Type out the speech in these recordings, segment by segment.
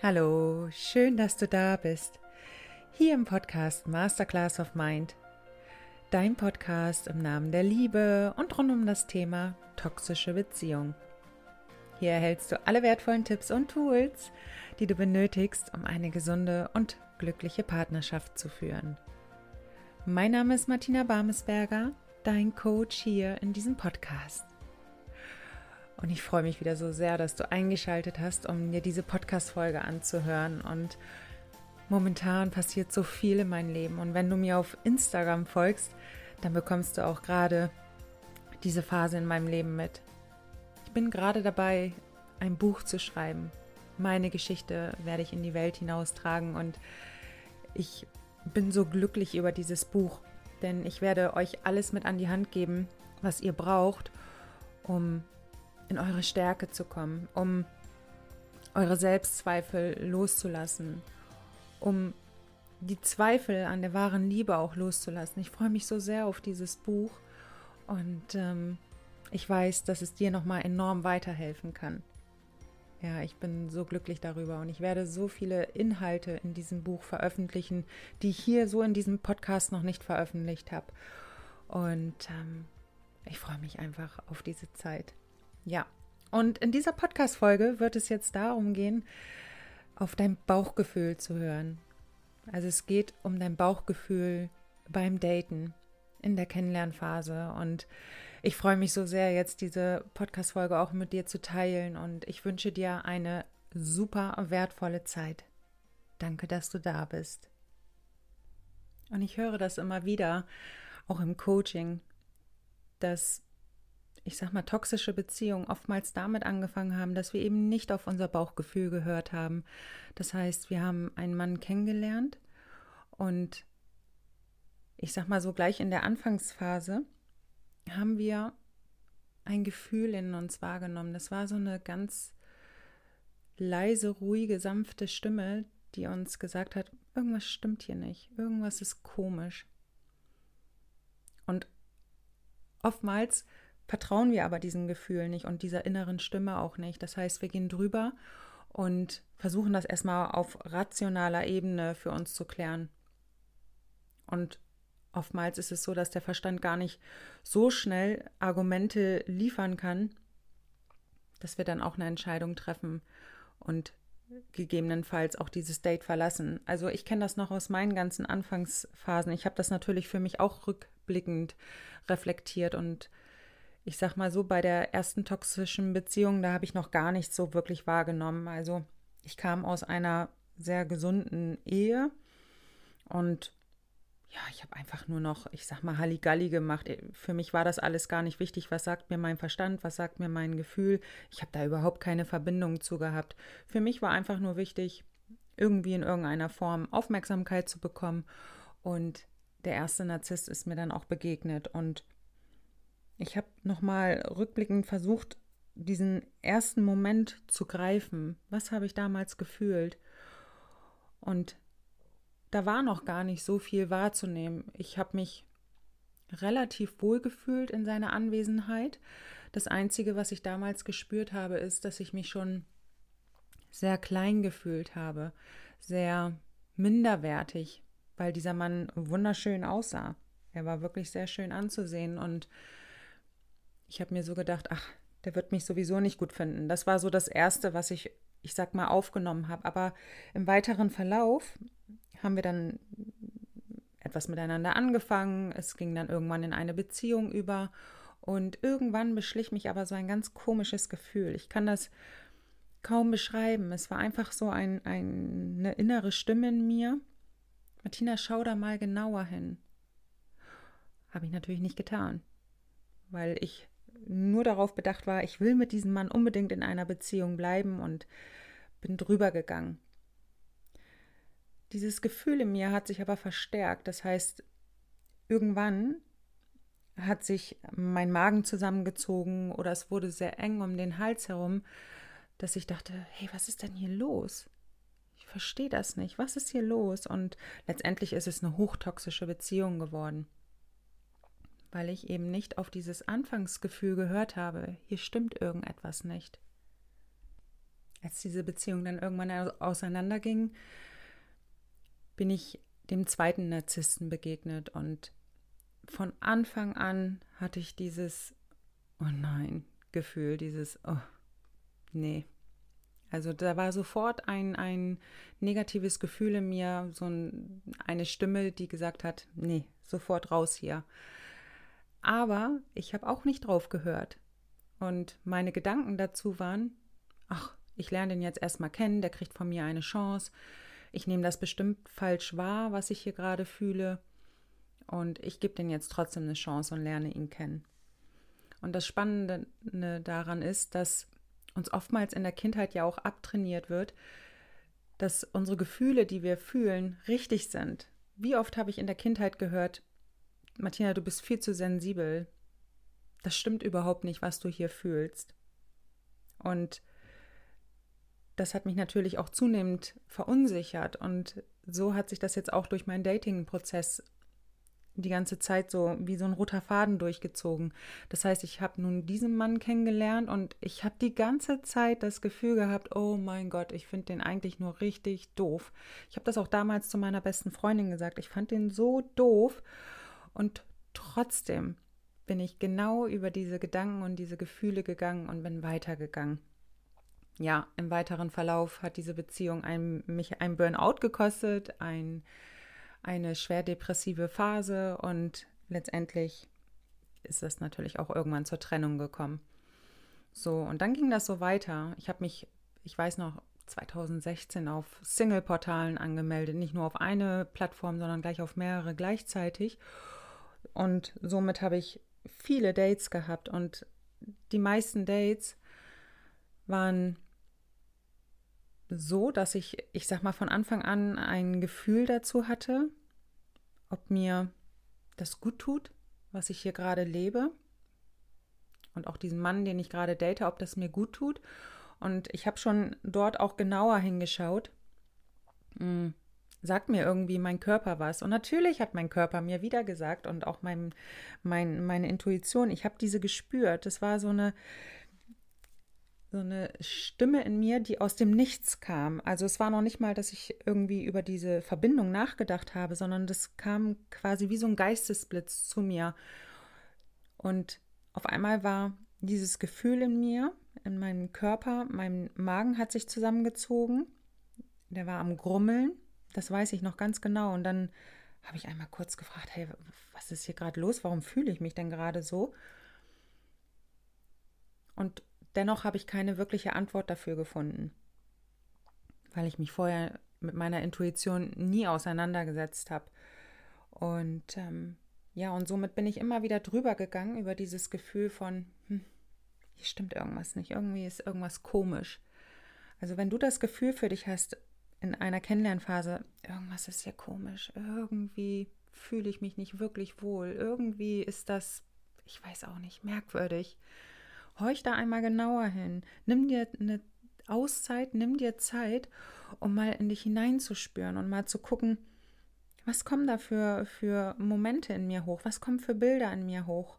Hallo, schön, dass du da bist. Hier im Podcast Masterclass of Mind. Dein Podcast im Namen der Liebe und rund um das Thema toxische Beziehung. Hier erhältst du alle wertvollen Tipps und Tools, die du benötigst, um eine gesunde und glückliche Partnerschaft zu führen. Mein Name ist Martina Barmesberger, dein Coach hier in diesem Podcast. Und ich freue mich wieder so sehr, dass du eingeschaltet hast, um dir diese Podcast-Folge anzuhören. Und momentan passiert so viel in meinem Leben. Und wenn du mir auf Instagram folgst, dann bekommst du auch gerade diese Phase in meinem Leben mit. Ich bin gerade dabei, ein Buch zu schreiben. Meine Geschichte werde ich in die Welt hinaustragen und ich bin so glücklich über dieses Buch, denn ich werde euch alles mit an die Hand geben, was ihr braucht, um in eure Stärke zu kommen, um eure Selbstzweifel loszulassen, um die Zweifel an der wahren Liebe auch loszulassen. Ich freue mich so sehr auf dieses Buch und ähm, ich weiß, dass es dir nochmal enorm weiterhelfen kann. Ja, ich bin so glücklich darüber und ich werde so viele Inhalte in diesem Buch veröffentlichen, die ich hier so in diesem Podcast noch nicht veröffentlicht habe. Und ähm, ich freue mich einfach auf diese Zeit. Ja, und in dieser Podcast-Folge wird es jetzt darum gehen, auf dein Bauchgefühl zu hören. Also es geht um dein Bauchgefühl beim Daten in der Kennenlernphase und ich freue mich so sehr, jetzt diese Podcast-Folge auch mit dir zu teilen und ich wünsche dir eine super wertvolle Zeit. Danke, dass du da bist. Und ich höre das immer wieder, auch im Coaching, dass ich sag mal, toxische Beziehungen oftmals damit angefangen haben, dass wir eben nicht auf unser Bauchgefühl gehört haben. Das heißt, wir haben einen Mann kennengelernt und ich sag mal so gleich in der Anfangsphase haben wir ein Gefühl in uns wahrgenommen. Das war so eine ganz leise, ruhige, sanfte Stimme, die uns gesagt hat, irgendwas stimmt hier nicht, irgendwas ist komisch. Und oftmals vertrauen wir aber diesen Gefühlen nicht und dieser inneren Stimme auch nicht. Das heißt, wir gehen drüber und versuchen das erstmal auf rationaler Ebene für uns zu klären. Und oftmals ist es so, dass der Verstand gar nicht so schnell Argumente liefern kann, dass wir dann auch eine Entscheidung treffen und gegebenenfalls auch dieses Date verlassen. Also ich kenne das noch aus meinen ganzen Anfangsphasen. Ich habe das natürlich für mich auch rückblickend reflektiert und ich sag mal so, bei der ersten toxischen Beziehung, da habe ich noch gar nichts so wirklich wahrgenommen. Also ich kam aus einer sehr gesunden Ehe und ja, ich habe einfach nur noch, ich sag mal, Halligalli gemacht. Für mich war das alles gar nicht wichtig. Was sagt mir mein Verstand? Was sagt mir mein Gefühl? Ich habe da überhaupt keine Verbindung zu gehabt. Für mich war einfach nur wichtig, irgendwie in irgendeiner Form Aufmerksamkeit zu bekommen. Und der erste Narzisst ist mir dann auch begegnet. Und ich habe nochmal rückblickend versucht, diesen ersten Moment zu greifen. Was habe ich damals gefühlt? Und da war noch gar nicht so viel wahrzunehmen. Ich habe mich relativ wohl gefühlt in seiner Anwesenheit. Das Einzige, was ich damals gespürt habe, ist, dass ich mich schon sehr klein gefühlt habe, sehr minderwertig, weil dieser Mann wunderschön aussah. Er war wirklich sehr schön anzusehen und ich habe mir so gedacht, ach, der wird mich sowieso nicht gut finden. Das war so das Erste, was ich, ich sag mal, aufgenommen habe. Aber im weiteren Verlauf haben wir dann etwas miteinander angefangen. Es ging dann irgendwann in eine Beziehung über. Und irgendwann beschlich mich aber so ein ganz komisches Gefühl. Ich kann das kaum beschreiben. Es war einfach so ein, ein, eine innere Stimme in mir. Martina, schau da mal genauer hin. Habe ich natürlich nicht getan, weil ich nur darauf bedacht war, ich will mit diesem Mann unbedingt in einer Beziehung bleiben und bin drüber gegangen. Dieses Gefühl in mir hat sich aber verstärkt. Das heißt, irgendwann hat sich mein Magen zusammengezogen oder es wurde sehr eng um den Hals herum, dass ich dachte, hey, was ist denn hier los? Ich verstehe das nicht. Was ist hier los? Und letztendlich ist es eine hochtoxische Beziehung geworden weil ich eben nicht auf dieses Anfangsgefühl gehört habe, hier stimmt irgendetwas nicht. als diese Beziehung dann irgendwann auseinanderging, bin ich dem zweiten Narzissten begegnet und von Anfang an hatte ich dieses Oh nein Gefühl, dieses Oh nee. Also da war sofort ein, ein negatives Gefühl in mir, so ein, eine Stimme, die gesagt hat, nee, sofort raus hier. Aber ich habe auch nicht drauf gehört. Und meine Gedanken dazu waren, ach, ich lerne den jetzt erstmal kennen, der kriegt von mir eine Chance. Ich nehme das bestimmt falsch wahr, was ich hier gerade fühle. Und ich gebe den jetzt trotzdem eine Chance und lerne ihn kennen. Und das Spannende daran ist, dass uns oftmals in der Kindheit ja auch abtrainiert wird, dass unsere Gefühle, die wir fühlen, richtig sind. Wie oft habe ich in der Kindheit gehört, Martina, du bist viel zu sensibel. Das stimmt überhaupt nicht, was du hier fühlst. Und das hat mich natürlich auch zunehmend verunsichert. Und so hat sich das jetzt auch durch meinen Dating-Prozess die ganze Zeit so wie so ein roter Faden durchgezogen. Das heißt, ich habe nun diesen Mann kennengelernt und ich habe die ganze Zeit das Gefühl gehabt, oh mein Gott, ich finde den eigentlich nur richtig doof. Ich habe das auch damals zu meiner besten Freundin gesagt. Ich fand den so doof und trotzdem bin ich genau über diese Gedanken und diese Gefühle gegangen und bin weitergegangen. Ja, im weiteren Verlauf hat diese Beziehung ein, mich ein Burnout gekostet, ein eine schwer depressive Phase und letztendlich ist es natürlich auch irgendwann zur Trennung gekommen. So, und dann ging das so weiter. Ich habe mich, ich weiß noch, 2016 auf Single-Portalen angemeldet, nicht nur auf eine Plattform, sondern gleich auf mehrere gleichzeitig. Und somit habe ich viele Dates gehabt und die meisten Dates waren so, dass ich, ich sag mal, von Anfang an ein Gefühl dazu hatte, ob mir das gut tut, was ich hier gerade lebe. Und auch diesen Mann, den ich gerade date, ob das mir gut tut. Und ich habe schon dort auch genauer hingeschaut. Sagt mir irgendwie mein Körper was? Und natürlich hat mein Körper mir wieder gesagt und auch mein, mein, meine Intuition, ich habe diese gespürt. Das war so eine, so eine Stimme in mir, die aus dem Nichts kam. Also es war noch nicht mal, dass ich irgendwie über diese Verbindung nachgedacht habe, sondern das kam quasi wie so ein Geistesblitz zu mir. Und auf einmal war dieses Gefühl in mir, in meinem Körper, mein Magen hat sich zusammengezogen, der war am Grummeln, das weiß ich noch ganz genau. Und dann habe ich einmal kurz gefragt, hey, was ist hier gerade los? Warum fühle ich mich denn gerade so? Und Dennoch habe ich keine wirkliche Antwort dafür gefunden, weil ich mich vorher mit meiner Intuition nie auseinandergesetzt habe. Und ähm, ja, und somit bin ich immer wieder drüber gegangen über dieses Gefühl von, hm, hier stimmt irgendwas nicht, irgendwie ist irgendwas komisch. Also wenn du das Gefühl für dich hast in einer Kennenlernphase, irgendwas ist hier komisch, irgendwie fühle ich mich nicht wirklich wohl, irgendwie ist das, ich weiß auch nicht, merkwürdig, horch da einmal genauer hin. Nimm dir eine Auszeit, nimm dir Zeit, um mal in dich hineinzuspüren und mal zu gucken, was kommen da für, für Momente in mir hoch? Was kommen für Bilder in mir hoch?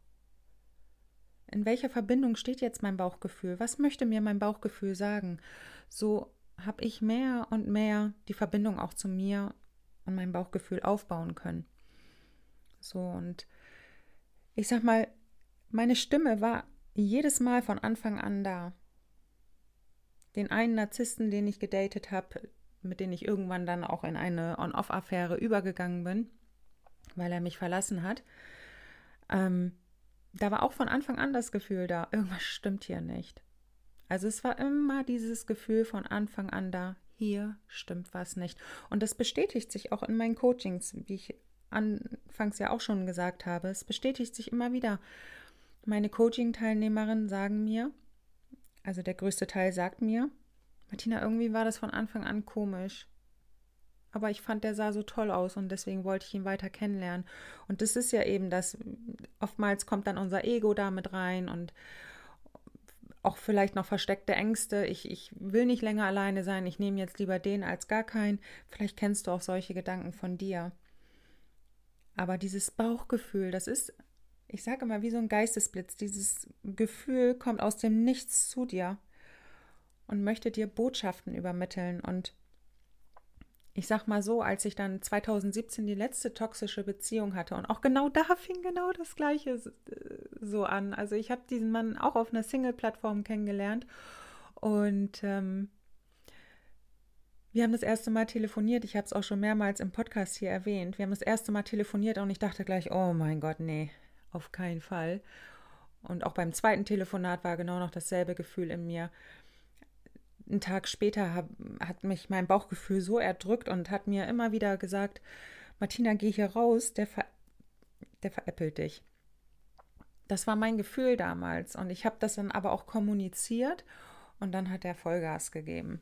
In welcher Verbindung steht jetzt mein Bauchgefühl? Was möchte mir mein Bauchgefühl sagen? So habe ich mehr und mehr die Verbindung auch zu mir und meinem Bauchgefühl aufbauen können. So und ich sag mal, meine Stimme war jedes Mal von Anfang an da. Den einen Narzissten, den ich gedatet habe, mit dem ich irgendwann dann auch in eine On-Off-Affäre übergegangen bin, weil er mich verlassen hat, ähm, da war auch von Anfang an das Gefühl da, irgendwas stimmt hier nicht. Also es war immer dieses Gefühl von Anfang an da, hier stimmt was nicht. Und das bestätigt sich auch in meinen Coachings, wie ich anfangs ja auch schon gesagt habe. Es bestätigt sich immer wieder. Meine Coaching-Teilnehmerinnen sagen mir, also der größte Teil sagt mir, Martina, irgendwie war das von Anfang an komisch. Aber ich fand, der sah so toll aus und deswegen wollte ich ihn weiter kennenlernen. Und das ist ja eben das, oftmals kommt dann unser Ego da mit rein und auch vielleicht noch versteckte Ängste. Ich, ich will nicht länger alleine sein, ich nehme jetzt lieber den als gar keinen. Vielleicht kennst du auch solche Gedanken von dir. Aber dieses Bauchgefühl, das ist ich sage immer, wie so ein Geistesblitz. Dieses Gefühl kommt aus dem Nichts zu dir. und möchte dir Botschaften übermitteln. Und ich sag mal so, als ich dann 2017 die letzte toxische Beziehung hatte und auch genau da fing genau das Gleiche äh, so an. Also ich habe diesen Mann auch auf einer Single-Plattform kennengelernt und ähm, wir haben das erste Mal telefoniert. Ich habe es auch schon mehrmals im Podcast hier erwähnt. Wir haben das erste Mal telefoniert und ich dachte gleich, oh mein Gott, nee, auf keinen Fall. Und auch beim zweiten Telefonat war genau noch dasselbe Gefühl in mir. Einen Tag später hab, hat mich mein Bauchgefühl so erdrückt und hat mir immer wieder gesagt, Martina, geh hier raus, der, ver der veräppelt dich. Das war mein Gefühl damals und ich habe das dann aber auch kommuniziert und dann hat er Vollgas gegeben.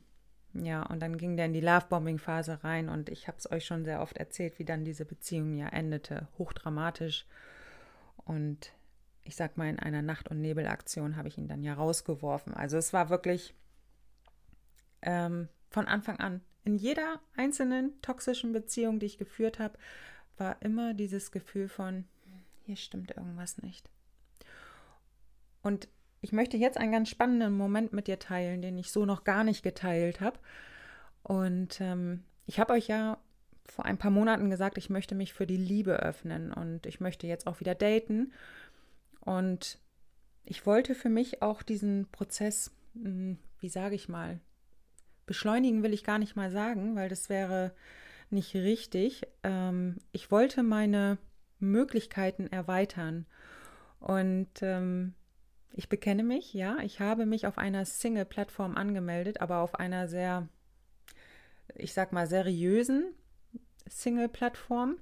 Ja, und dann ging der in die Lovebombing-Phase rein und ich habe es euch schon sehr oft erzählt, wie dann diese Beziehung ja endete. Hochdramatisch. Und ich sag mal, in einer Nacht- und Nebelaktion habe ich ihn dann ja rausgeworfen. Also es war wirklich ähm, von Anfang an. In jeder einzelnen toxischen Beziehung, die ich geführt habe, war immer dieses Gefühl von, hier stimmt irgendwas nicht. Und ich möchte jetzt einen ganz spannenden Moment mit dir teilen, den ich so noch gar nicht geteilt habe. Und ähm, ich habe euch ja vor ein paar Monaten gesagt, ich möchte mich für die Liebe öffnen und ich möchte jetzt auch wieder daten. Und ich wollte für mich auch diesen Prozess, hm, wie sage ich mal, beschleunigen will ich gar nicht mal sagen, weil das wäre nicht richtig. Ähm, ich wollte meine Möglichkeiten erweitern. Und ähm, ich bekenne mich, ja, ich habe mich auf einer Single-Plattform angemeldet, aber auf einer sehr, ich sag mal, seriösen Single-Plattform.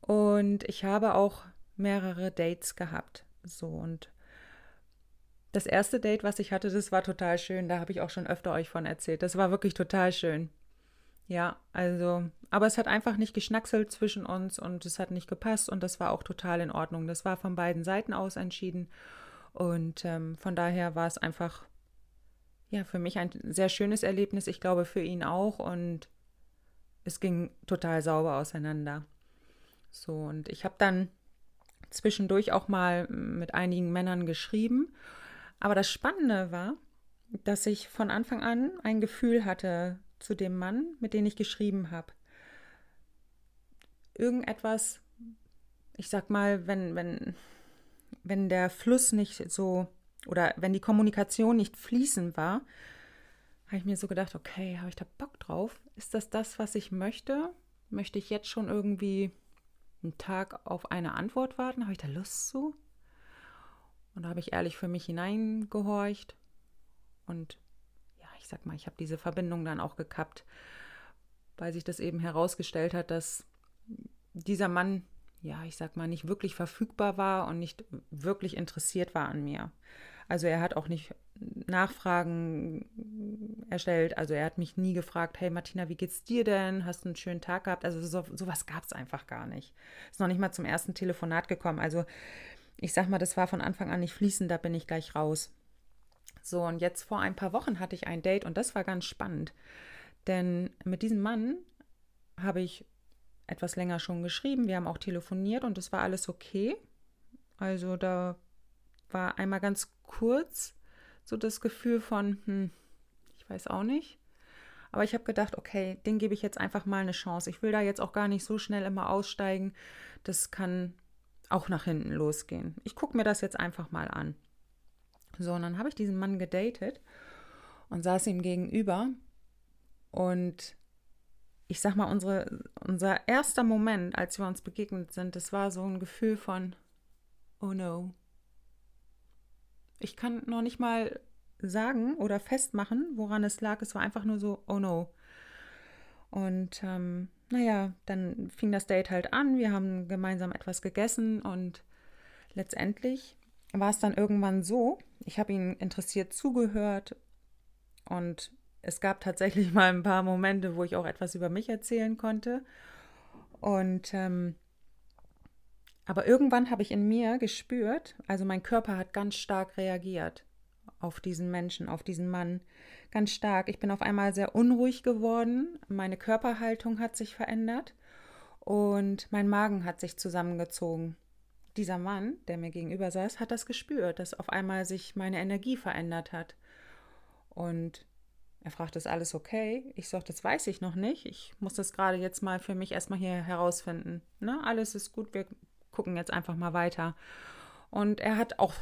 Und ich habe auch mehrere Dates gehabt. So und das erste Date, was ich hatte, das war total schön. Da habe ich auch schon öfter euch von erzählt. Das war wirklich total schön. Ja, also, aber es hat einfach nicht geschnackselt zwischen uns und es hat nicht gepasst und das war auch total in Ordnung. Das war von beiden Seiten aus entschieden und ähm, von daher war es einfach, ja, für mich ein sehr schönes Erlebnis. Ich glaube für ihn auch und es ging total sauber auseinander. So, und ich habe dann zwischendurch auch mal mit einigen Männern geschrieben. Aber das Spannende war, dass ich von Anfang an ein Gefühl hatte zu dem Mann, mit dem ich geschrieben habe. Irgendetwas, ich sag mal, wenn, wenn, wenn der Fluss nicht so oder wenn die Kommunikation nicht fließend war, habe ich mir so gedacht, okay, habe ich da Bock drauf? Ist das das, was ich möchte? Möchte ich jetzt schon irgendwie einen Tag auf eine Antwort warten? Habe ich da Lust zu? Und da habe ich ehrlich für mich hineingehorcht und ich sag mal, ich habe diese Verbindung dann auch gekappt, weil sich das eben herausgestellt hat, dass dieser Mann, ja, ich sag mal, nicht wirklich verfügbar war und nicht wirklich interessiert war an mir. Also er hat auch nicht Nachfragen erstellt. Also er hat mich nie gefragt, hey Martina, wie geht's dir denn? Hast du einen schönen Tag gehabt? Also so, sowas gab es einfach gar nicht. Ist noch nicht mal zum ersten Telefonat gekommen. Also ich sag mal, das war von Anfang an nicht fließend, da bin ich gleich raus. So, und jetzt vor ein paar Wochen hatte ich ein Date und das war ganz spannend. Denn mit diesem Mann habe ich etwas länger schon geschrieben. Wir haben auch telefoniert und es war alles okay. Also da war einmal ganz kurz so das Gefühl von, hm, ich weiß auch nicht. Aber ich habe gedacht, okay, den gebe ich jetzt einfach mal eine Chance. Ich will da jetzt auch gar nicht so schnell immer aussteigen. Das kann auch nach hinten losgehen. Ich gucke mir das jetzt einfach mal an. So, und dann habe ich diesen Mann gedatet und saß ihm gegenüber. Und ich sag mal, unsere, unser erster Moment, als wir uns begegnet sind, das war so ein Gefühl von, oh no. Ich kann noch nicht mal sagen oder festmachen, woran es lag. Es war einfach nur so, oh no. Und ähm, naja, dann fing das Date halt an. Wir haben gemeinsam etwas gegessen und letztendlich war es dann irgendwann so, ich habe ihm interessiert zugehört und es gab tatsächlich mal ein paar Momente, wo ich auch etwas über mich erzählen konnte. Und ähm, aber irgendwann habe ich in mir gespürt, also mein Körper hat ganz stark reagiert auf diesen Menschen, auf diesen Mann. Ganz stark. Ich bin auf einmal sehr unruhig geworden. Meine Körperhaltung hat sich verändert und mein Magen hat sich zusammengezogen dieser Mann, der mir gegenüber saß, hat das gespürt, dass auf einmal sich meine Energie verändert hat. Und er fragt, ist alles okay? Ich sage, das weiß ich noch nicht. Ich muss das gerade jetzt mal für mich erstmal hier herausfinden. Ne? Alles ist gut, wir gucken jetzt einfach mal weiter. Und er hat auch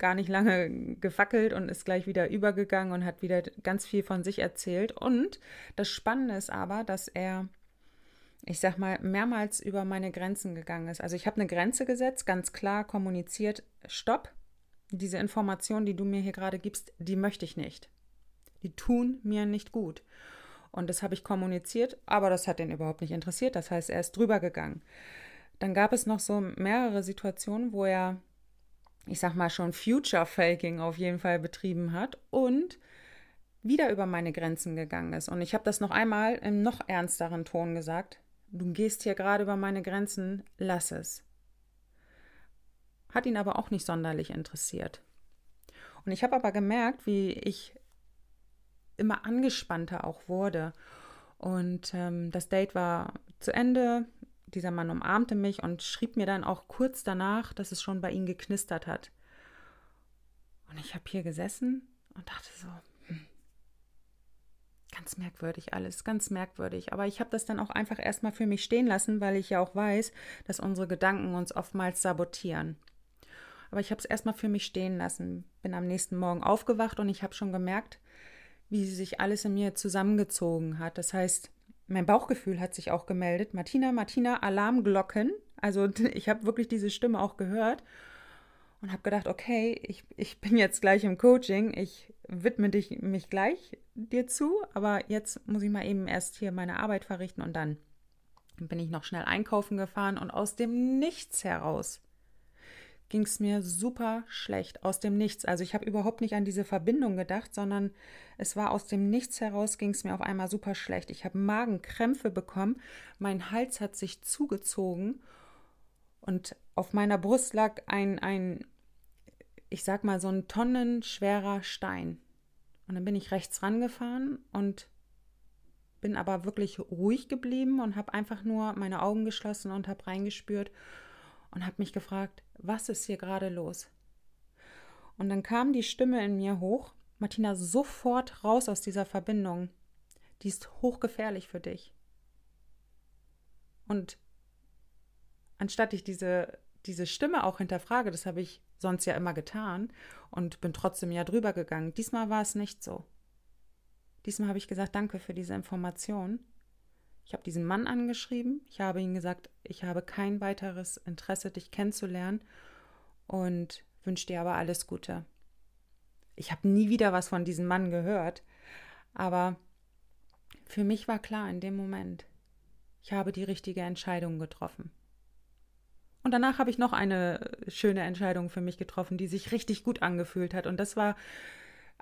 gar nicht lange gefackelt und ist gleich wieder übergegangen und hat wieder ganz viel von sich erzählt. Und das Spannende ist aber, dass er, ich sag mal, mehrmals über meine Grenzen gegangen ist. Also ich habe eine Grenze gesetzt, ganz klar kommuniziert, stopp, diese Information, die du mir hier gerade gibst, die möchte ich nicht. Die tun mir nicht gut. Und das habe ich kommuniziert, aber das hat ihn überhaupt nicht interessiert. Das heißt, er ist drüber gegangen. Dann gab es noch so mehrere Situationen, wo er, ich sag mal, schon Future Faking auf jeden Fall betrieben hat und wieder über meine Grenzen gegangen ist. Und ich habe das noch einmal im noch ernsteren Ton gesagt. Du gehst hier gerade über meine Grenzen, lass es. Hat ihn aber auch nicht sonderlich interessiert. Und ich habe aber gemerkt, wie ich immer angespannter auch wurde. Und ähm, das Date war zu Ende. Dieser Mann umarmte mich und schrieb mir dann auch kurz danach, dass es schon bei ihm geknistert hat. Und ich habe hier gesessen und dachte so, hm, ganz merkwürdig alles, ganz merkwürdig. Aber ich habe das dann auch einfach erstmal für mich stehen lassen, weil ich ja auch weiß, dass unsere Gedanken uns oftmals sabotieren. Aber ich habe es erstmal für mich stehen lassen, bin am nächsten Morgen aufgewacht und ich habe schon gemerkt, wie sich alles in mir zusammengezogen hat. Das heißt, mein Bauchgefühl hat sich auch gemeldet. Martina, Martina, Alarmglocken. Also ich habe wirklich diese Stimme auch gehört und habe gedacht, okay, ich, ich bin jetzt gleich im Coaching, ich widme dich, mich gleich dir zu, aber jetzt muss ich mal eben erst hier meine Arbeit verrichten und dann bin ich noch schnell einkaufen gefahren und aus dem Nichts heraus ging es mir super schlecht aus dem Nichts. Also ich habe überhaupt nicht an diese Verbindung gedacht, sondern es war aus dem Nichts heraus, ging es mir auf einmal super schlecht. Ich habe Magenkrämpfe bekommen, mein Hals hat sich zugezogen und auf meiner Brust lag ein, ein ich sag mal, so ein tonnenschwerer Stein. Und dann bin ich rechts rangefahren und bin aber wirklich ruhig geblieben und habe einfach nur meine Augen geschlossen und habe reingespürt und habe mich gefragt, was ist hier gerade los? Und dann kam die Stimme in mir hoch, Martina, sofort raus aus dieser Verbindung. Die ist hochgefährlich für dich. Und anstatt ich diese, diese Stimme auch hinterfrage, das habe ich sonst ja immer getan und bin trotzdem ja drüber gegangen. Diesmal war es nicht so. Diesmal habe ich gesagt, danke für diese Information. Ich habe diesen Mann angeschrieben. Ich habe ihm gesagt, ich habe kein weiteres Interesse, dich kennenzulernen und wünsche dir aber alles Gute. Ich habe nie wieder was von diesem Mann gehört, aber für mich war klar in dem Moment, ich habe die richtige Entscheidung getroffen. Und danach habe ich noch eine schöne Entscheidung für mich getroffen, die sich richtig gut angefühlt hat. Und das war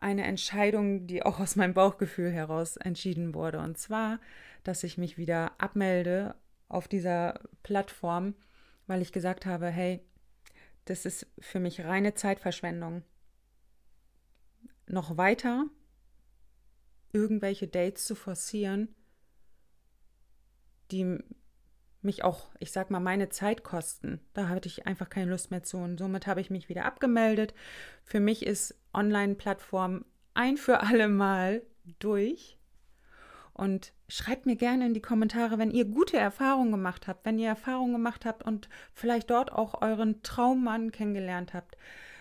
eine Entscheidung, die auch aus meinem Bauchgefühl heraus entschieden wurde. Und zwar, dass ich mich wieder abmelde auf dieser Plattform, weil ich gesagt habe, hey, das ist für mich reine Zeitverschwendung. Noch weiter irgendwelche Dates zu forcieren, die mich auch, ich sag mal, meine Zeit kosten. Da hatte ich einfach keine Lust mehr zu. Und somit habe ich mich wieder abgemeldet. Für mich ist Online-Plattform ein für alle Mal durch. Und schreibt mir gerne in die Kommentare, wenn ihr gute Erfahrungen gemacht habt, wenn ihr Erfahrungen gemacht habt und vielleicht dort auch euren Traummann kennengelernt habt,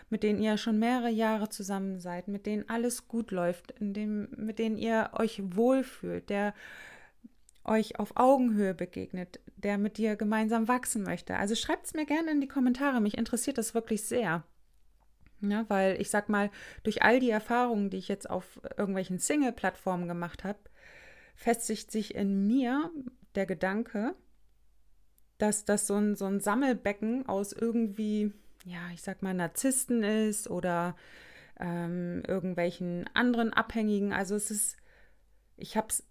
mit denen ihr schon mehrere Jahre zusammen seid, mit denen alles gut läuft, in dem, mit denen ihr euch wohlfühlt, der euch auf Augenhöhe begegnet, der mit dir gemeinsam wachsen möchte. Also schreibt es mir gerne in die Kommentare. Mich interessiert das wirklich sehr. Ja, weil ich sag mal, durch all die Erfahrungen, die ich jetzt auf irgendwelchen Single-Plattformen gemacht habe, festigt sich in mir der Gedanke, dass das so ein, so ein Sammelbecken aus irgendwie, ja, ich sag mal, Narzissten ist oder ähm, irgendwelchen anderen Abhängigen. Also es ist, ich habe es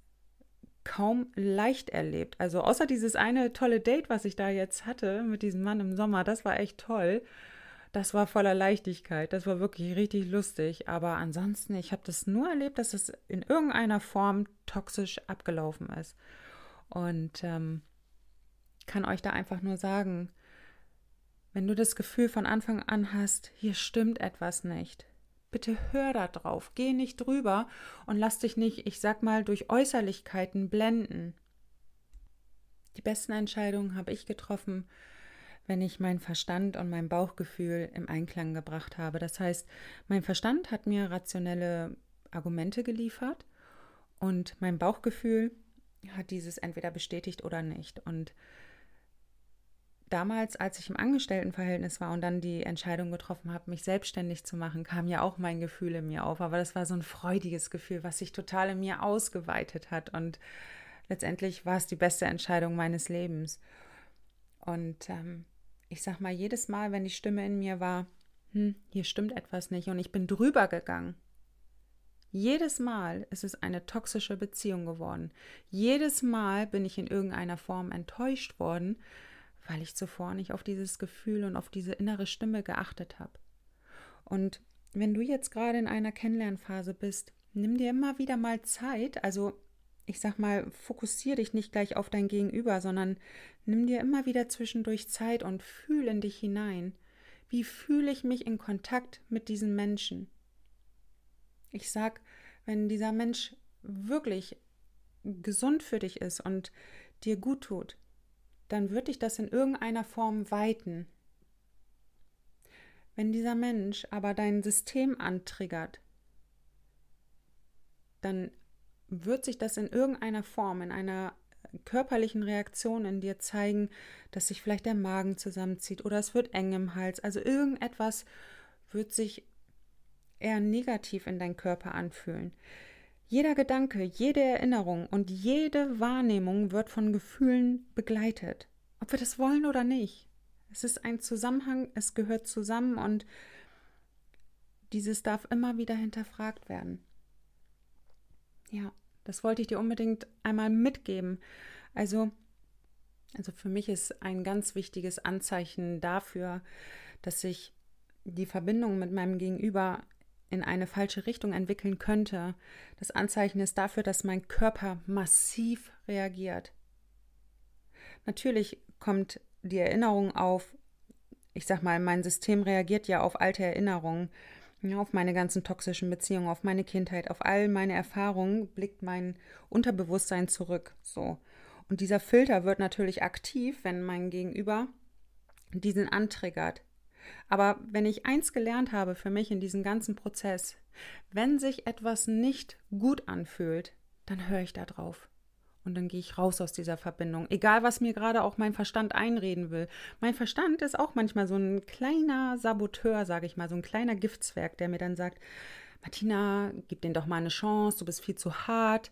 kaum leicht erlebt. Also außer dieses eine tolle Date, was ich da jetzt hatte mit diesem Mann im Sommer, das war echt toll. Das war voller Leichtigkeit, das war wirklich richtig lustig. Aber ansonsten, ich habe das nur erlebt, dass es in irgendeiner Form toxisch abgelaufen ist. Und ähm, kann euch da einfach nur sagen, wenn du das Gefühl von Anfang an hast, hier stimmt etwas nicht, Bitte hör da drauf, geh nicht drüber und lass dich nicht, ich sag mal, durch Äußerlichkeiten blenden. Die besten Entscheidungen habe ich getroffen, wenn ich meinen Verstand und mein Bauchgefühl im Einklang gebracht habe. Das heißt, mein Verstand hat mir rationelle Argumente geliefert und mein Bauchgefühl hat dieses entweder bestätigt oder nicht. Und damals, als ich im Angestelltenverhältnis war und dann die Entscheidung getroffen habe, mich selbstständig zu machen, kam ja auch mein Gefühl in mir auf. Aber das war so ein freudiges Gefühl, was sich total in mir ausgeweitet hat. Und letztendlich war es die beste Entscheidung meines Lebens. Und ähm, ich sag mal, jedes Mal, wenn die Stimme in mir war, hm, hier stimmt etwas nicht und ich bin drüber gegangen. Jedes Mal ist es eine toxische Beziehung geworden. Jedes Mal bin ich in irgendeiner Form enttäuscht worden, weil ich zuvor nicht auf dieses Gefühl und auf diese innere Stimme geachtet habe. Und wenn du jetzt gerade in einer Kennenlernphase bist, nimm dir immer wieder mal Zeit, also ich sag mal, fokussiere dich nicht gleich auf dein Gegenüber, sondern nimm dir immer wieder zwischendurch Zeit und fühl in dich hinein. Wie fühle ich mich in Kontakt mit diesem Menschen? Ich sag, wenn dieser Mensch wirklich gesund für dich ist und dir gut tut, dann wird dich das in irgendeiner Form weiten. Wenn dieser Mensch aber dein System antriggert, dann wird sich das in irgendeiner Form, in einer körperlichen Reaktion in dir zeigen, dass sich vielleicht der Magen zusammenzieht oder es wird eng im Hals. Also irgendetwas wird sich eher negativ in deinen Körper anfühlen. Jeder Gedanke, jede Erinnerung und jede Wahrnehmung wird von Gefühlen begleitet, ob wir das wollen oder nicht. Es ist ein Zusammenhang, es gehört zusammen und dieses darf immer wieder hinterfragt werden. Ja, das wollte ich dir unbedingt einmal mitgeben. Also, also für mich ist ein ganz wichtiges Anzeichen dafür, dass sich die Verbindung mit meinem Gegenüber in eine falsche Richtung entwickeln könnte. Das Anzeichen ist dafür, dass mein Körper massiv reagiert. Natürlich kommt die Erinnerung auf, ich sag mal, mein System reagiert ja auf alte Erinnerungen auf meine ganzen toxischen Beziehungen, auf meine Kindheit, auf all meine Erfahrungen blickt mein Unterbewusstsein zurück. So. Und dieser Filter wird natürlich aktiv, wenn mein Gegenüber diesen antriggert. Aber wenn ich eins gelernt habe für mich in diesem ganzen Prozess, wenn sich etwas nicht gut anfühlt, dann höre ich da drauf und dann gehe ich raus aus dieser Verbindung. Egal, was mir gerade auch mein Verstand einreden will. Mein Verstand ist auch manchmal so ein kleiner Saboteur, sage ich mal, so ein kleiner Giftzwerg, der mir dann sagt, Martina, gib den doch mal eine Chance, du bist viel zu hart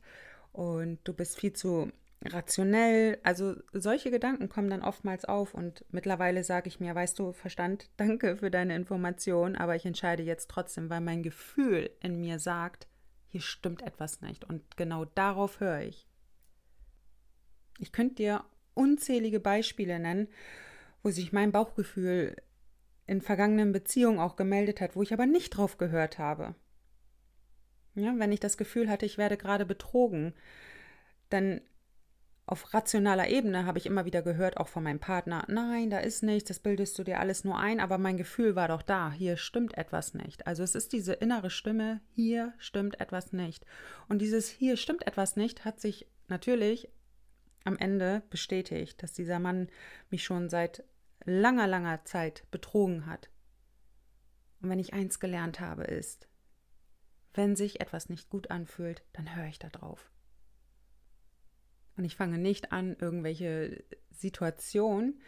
und du bist viel zu rationell. Also solche Gedanken kommen dann oftmals auf und mittlerweile sage ich mir, weißt du, Verstand, danke für deine Information, aber ich entscheide jetzt trotzdem, weil mein Gefühl in mir sagt, hier stimmt etwas nicht und genau darauf höre ich. Ich könnte dir unzählige Beispiele nennen, wo sich mein Bauchgefühl in vergangenen Beziehungen auch gemeldet hat, wo ich aber nicht drauf gehört habe. Ja, wenn ich das Gefühl hatte, ich werde gerade betrogen, dann auf rationaler Ebene habe ich immer wieder gehört, auch von meinem Partner, nein, da ist nichts, das bildest du dir alles nur ein, aber mein Gefühl war doch da, hier stimmt etwas nicht. Also es ist diese innere Stimme, hier stimmt etwas nicht. Und dieses hier stimmt etwas nicht hat sich natürlich am Ende bestätigt, dass dieser Mann mich schon seit langer, langer Zeit betrogen hat. Und wenn ich eins gelernt habe, ist, wenn sich etwas nicht gut anfühlt, dann höre ich da drauf. Und ich fange nicht an, irgendwelche Situationen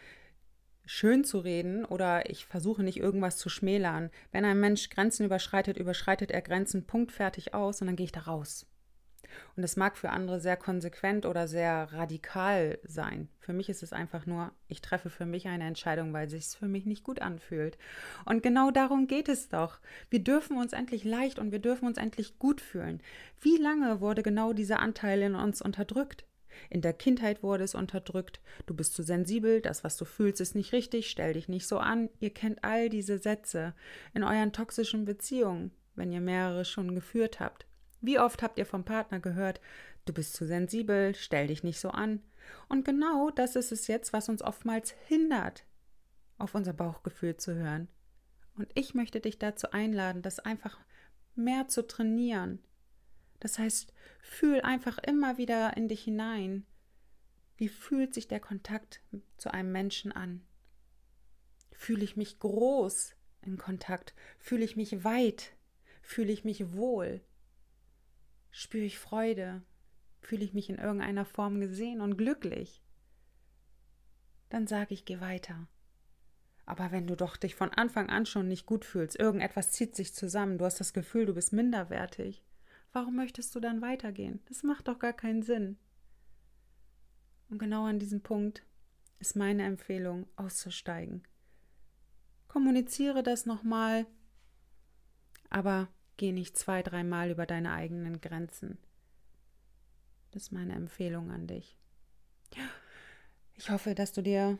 schön zu reden oder ich versuche nicht irgendwas zu schmälern. Wenn ein Mensch Grenzen überschreitet, überschreitet er Grenzen punktfertig aus und dann gehe ich da raus. Und es mag für andere sehr konsequent oder sehr radikal sein. Für mich ist es einfach nur, ich treffe für mich eine Entscheidung, weil es sich für mich nicht gut anfühlt. Und genau darum geht es doch. Wir dürfen uns endlich leicht und wir dürfen uns endlich gut fühlen. Wie lange wurde genau dieser Anteil in uns unterdrückt? In der Kindheit wurde es unterdrückt. Du bist zu sensibel, das, was du fühlst, ist nicht richtig, stell dich nicht so an. Ihr kennt all diese Sätze in euren toxischen Beziehungen, wenn ihr mehrere schon geführt habt. Wie oft habt ihr vom Partner gehört, du bist zu sensibel, stell dich nicht so an. Und genau das ist es jetzt, was uns oftmals hindert, auf unser Bauchgefühl zu hören. Und ich möchte dich dazu einladen, das einfach mehr zu trainieren. Das heißt, fühl einfach immer wieder in dich hinein. Wie fühlt sich der Kontakt zu einem Menschen an? Fühle ich mich groß in Kontakt? Fühle ich mich weit? Fühle ich mich wohl? Spüre ich Freude? Fühle ich mich in irgendeiner Form gesehen und glücklich? Dann sage ich, geh weiter. Aber wenn du doch dich von Anfang an schon nicht gut fühlst, irgendetwas zieht sich zusammen, du hast das Gefühl, du bist minderwertig, warum möchtest du dann weitergehen? Das macht doch gar keinen Sinn. Und genau an diesem Punkt ist meine Empfehlung, auszusteigen. Kommuniziere das nochmal, aber geh nicht zwei, dreimal über deine eigenen Grenzen. Das ist meine Empfehlung an dich. Ich hoffe, dass du dir,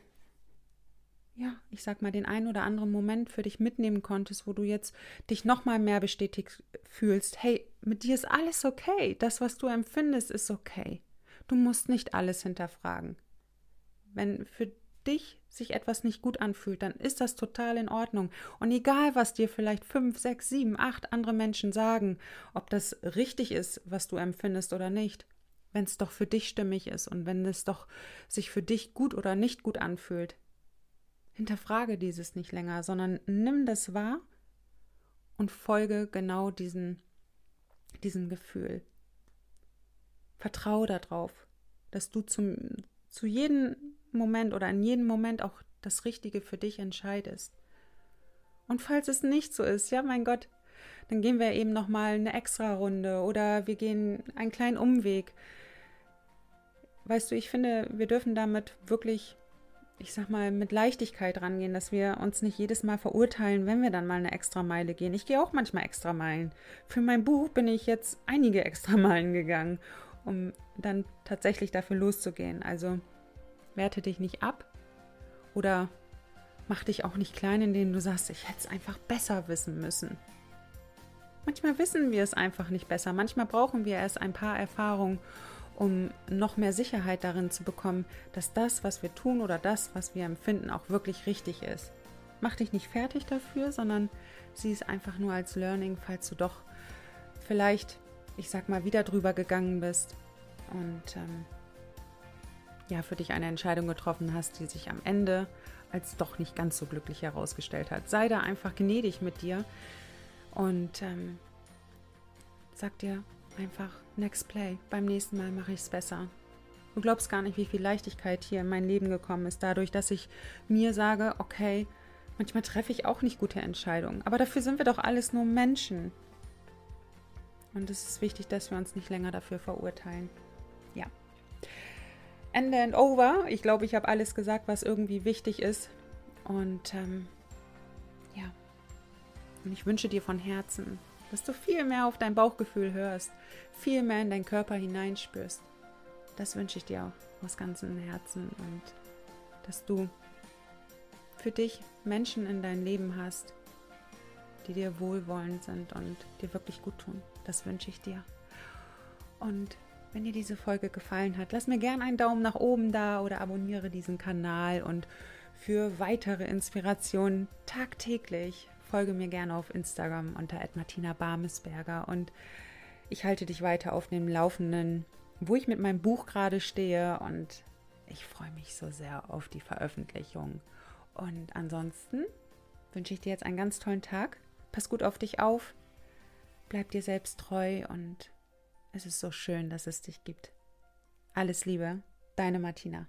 ja, ich sag mal, den einen oder anderen Moment für dich mitnehmen konntest, wo du jetzt dich nochmal mehr bestätigt fühlst. Hey, mit dir ist alles okay. Das, was du empfindest, ist okay. Du musst nicht alles hinterfragen. Wenn für dich sich etwas nicht gut anfühlt, dann ist das total in Ordnung. Und egal, was dir vielleicht fünf, sechs, sieben, acht andere Menschen sagen, ob das richtig ist, was du empfindest oder nicht, wenn es doch für dich stimmig ist und wenn es doch sich für dich gut oder nicht gut anfühlt, hinterfrage dieses nicht länger, sondern nimm das wahr und folge genau diesen, diesem Gefühl. Vertraue darauf, dass du zum, zu jedem Moment oder in jedem Moment auch das Richtige für dich entscheidest. Und falls es nicht so ist, ja, mein Gott, dann gehen wir eben noch mal eine extra Runde oder wir gehen einen kleinen Umweg. Weißt du, ich finde, wir dürfen damit wirklich, ich sag mal, mit Leichtigkeit rangehen, dass wir uns nicht jedes Mal verurteilen, wenn wir dann mal eine extra Meile gehen. Ich gehe auch manchmal extra Meilen. Für mein Buch bin ich jetzt einige extra Meilen gegangen um dann tatsächlich dafür loszugehen. Also werte dich nicht ab oder mach dich auch nicht klein, indem du sagst, ich hätte es einfach besser wissen müssen. Manchmal wissen wir es einfach nicht besser. Manchmal brauchen wir erst ein paar Erfahrungen, um noch mehr Sicherheit darin zu bekommen, dass das, was wir tun oder das, was wir empfinden, auch wirklich richtig ist. Mach dich nicht fertig dafür, sondern sieh es einfach nur als Learning, falls du doch vielleicht ich sag mal, wieder drüber gegangen bist und ähm, ja, für dich eine Entscheidung getroffen hast, die sich am Ende als doch nicht ganz so glücklich herausgestellt hat. Sei da einfach gnädig mit dir und ähm, sag dir einfach, next play, beim nächsten Mal mache ich es besser. Du glaubst gar nicht, wie viel Leichtigkeit hier in mein Leben gekommen ist, dadurch, dass ich mir sage, okay, manchmal treffe ich auch nicht gute Entscheidungen, aber dafür sind wir doch alles nur Menschen. Und es ist wichtig, dass wir uns nicht länger dafür verurteilen. Ja. Ende and over. Ich glaube, ich habe alles gesagt, was irgendwie wichtig ist. Und ähm, ja. Und ich wünsche dir von Herzen, dass du viel mehr auf dein Bauchgefühl hörst, viel mehr in deinen Körper hineinspürst. Das wünsche ich dir auch aus ganzem Herzen und dass du für dich Menschen in dein Leben hast, die dir wohlwollend sind und dir wirklich gut tun. Das wünsche ich dir. Und wenn dir diese Folge gefallen hat, lass mir gerne einen Daumen nach oben da oder abonniere diesen Kanal und für weitere Inspirationen tagtäglich folge mir gerne auf Instagram unter Martina Barmesberger und ich halte dich weiter auf dem Laufenden, wo ich mit meinem Buch gerade stehe und ich freue mich so sehr auf die Veröffentlichung. Und ansonsten wünsche ich dir jetzt einen ganz tollen Tag. Pass gut auf dich auf. Bleib dir selbst treu und es ist so schön, dass es dich gibt. Alles Liebe, deine Martina.